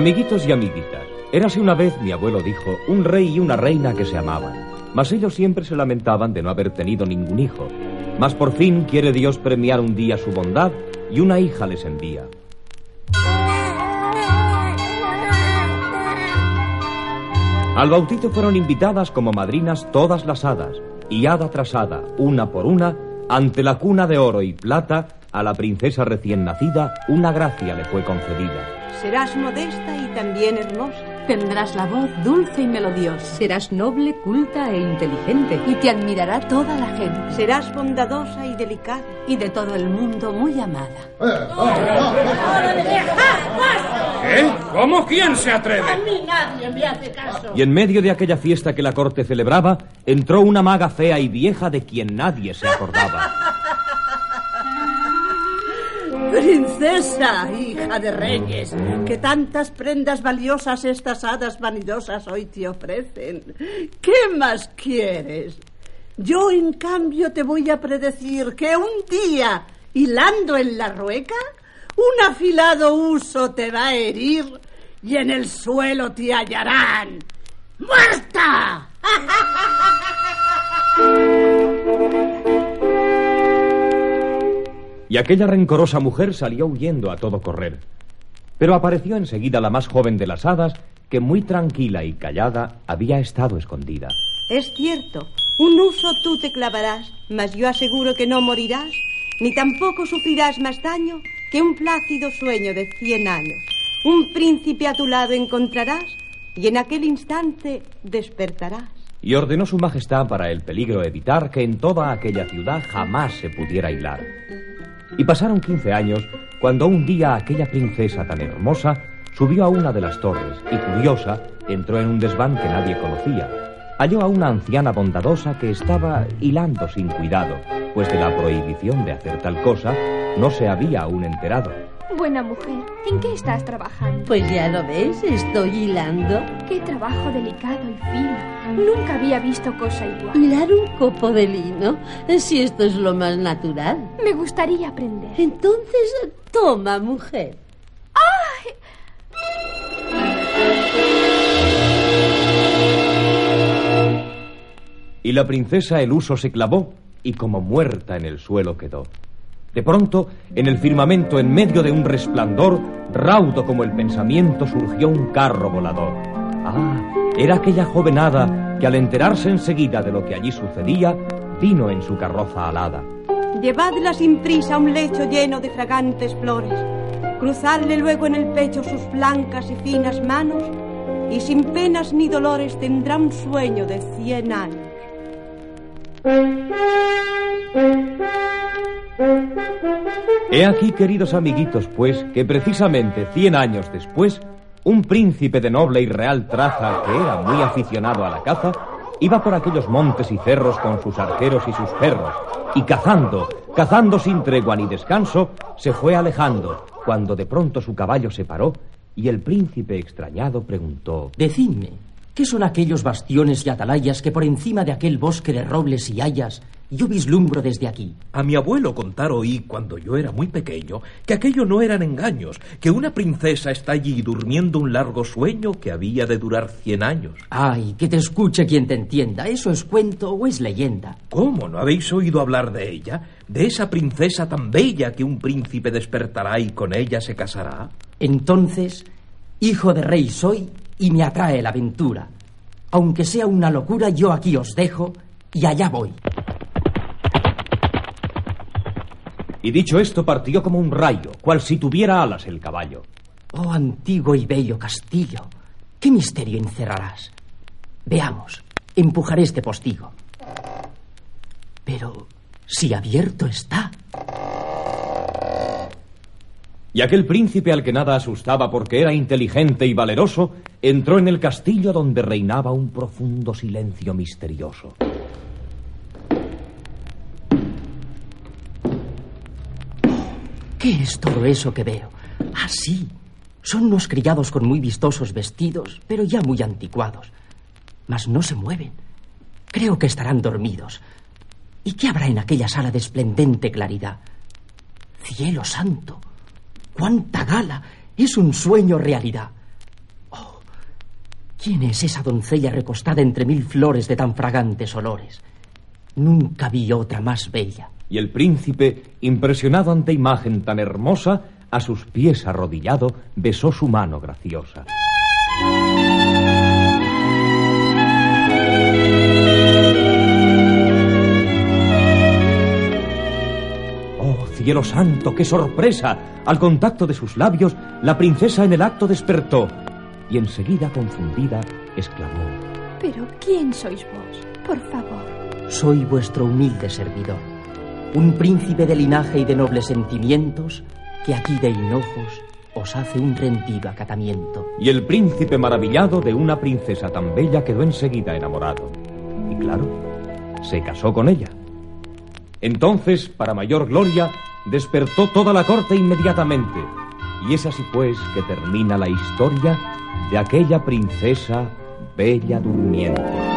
Amiguitos y amiguitas, érase una vez, mi abuelo dijo, un rey y una reina que se amaban. Mas ellos siempre se lamentaban de no haber tenido ningún hijo. Mas por fin quiere Dios premiar un día su bondad y una hija les envía. Al bautizo fueron invitadas como madrinas todas las hadas, y hada tras hada, una por una, ante la cuna de oro y plata, a la princesa recién nacida una gracia le fue concedida. Serás modesta y también hermosa. Tendrás la voz dulce y melodiosa. Serás noble, culta e inteligente. Y te admirará toda la gente. Serás bondadosa y delicada. Y de todo el mundo muy amada. ¿Eh? ¿Cómo? ¿Quién se atreve? A mí nadie me hace caso. Y en medio de aquella fiesta que la corte celebraba, entró una maga fea y vieja de quien nadie se acordaba. Princesa, hija de reyes, que tantas prendas valiosas estas hadas vanidosas hoy te ofrecen. ¿Qué más quieres? Yo, en cambio, te voy a predecir que un día, hilando en la rueca, un afilado uso te va a herir y en el suelo te hallarán. ¡Muerta! y aquella rencorosa mujer salió huyendo a todo correr. Pero apareció enseguida la más joven de las hadas, que muy tranquila y callada había estado escondida. Es cierto, un uso tú te clavarás, mas yo aseguro que no morirás, ni tampoco sufrirás más daño que un plácido sueño de cien años. Un príncipe a tu lado encontrarás y en aquel instante despertarás. Y ordenó su majestad para el peligro evitar que en toda aquella ciudad jamás se pudiera hilar. Y pasaron quince años cuando un día aquella princesa tan hermosa subió a una de las torres y curiosa entró en un desván que nadie conocía. Halló a una anciana bondadosa que estaba hilando sin cuidado, pues de la prohibición de hacer tal cosa no se había aún enterado. Buena mujer, ¿en qué estás trabajando? Pues ya lo ves, estoy hilando. Qué trabajo delicado y fino. Nunca había visto cosa igual. Hilar un copo de lino, si esto es lo más natural. Me gustaría aprender. Entonces, toma, mujer. ¡Ay! Y la princesa el uso se clavó y como muerta en el suelo quedó. De pronto, en el firmamento, en medio de un resplandor, raudo como el pensamiento, surgió un carro volador. Ah, era aquella joven hada que al enterarse enseguida de lo que allí sucedía, vino en su carroza alada. Llevadla sin prisa a un lecho lleno de fragantes flores, cruzadle luego en el pecho sus blancas y finas manos, y sin penas ni dolores tendrá un sueño de cien años. He aquí, queridos amiguitos, pues, que precisamente cien años después, un príncipe de noble y real traza, que era muy aficionado a la caza, iba por aquellos montes y cerros con sus arqueros y sus perros, y cazando, cazando sin tregua ni descanso, se fue alejando, cuando de pronto su caballo se paró, y el príncipe extrañado preguntó Decidme, ¿qué son aquellos bastiones y atalayas que por encima de aquel bosque de robles y hayas yo vislumbro desde aquí. A mi abuelo contar oí cuando yo era muy pequeño que aquello no eran engaños, que una princesa está allí durmiendo un largo sueño que había de durar cien años. Ay, que te escuche quien te entienda. ¿Eso es cuento o es leyenda? ¿Cómo? ¿No habéis oído hablar de ella? ¿De esa princesa tan bella que un príncipe despertará y con ella se casará? Entonces, hijo de rey soy y me atrae la aventura. Aunque sea una locura, yo aquí os dejo y allá voy. Y dicho esto, partió como un rayo, cual si tuviera alas el caballo. Oh, antiguo y bello castillo, ¿qué misterio encerrarás? Veamos, empujaré este postigo. Pero si abierto está. Y aquel príncipe al que nada asustaba porque era inteligente y valeroso, entró en el castillo donde reinaba un profundo silencio misterioso. ¿Qué es todo eso que veo? Ah, sí. Son unos criados con muy vistosos vestidos, pero ya muy anticuados. Mas no se mueven. Creo que estarán dormidos. ¿Y qué habrá en aquella sala de esplendente claridad? Cielo santo. ¡Cuánta gala! Es un sueño realidad. ¿Quién es esa doncella recostada entre mil flores de tan fragantes olores? Nunca vi otra más bella. Y el príncipe, impresionado ante imagen tan hermosa, a sus pies arrodillado, besó su mano graciosa. ¡Oh, cielo santo, qué sorpresa! Al contacto de sus labios, la princesa en el acto despertó y enseguida, confundida, exclamó. Pero ¿quién sois vos? Por favor. Soy vuestro humilde servidor, un príncipe de linaje y de nobles sentimientos que aquí de hinojos os hace un rendido acatamiento. Y el príncipe maravillado de una princesa tan bella quedó enseguida enamorado. Y claro, se casó con ella. Entonces, para mayor gloria, despertó toda la corte inmediatamente. Y es así pues que termina la historia de aquella princesa bella durmiente.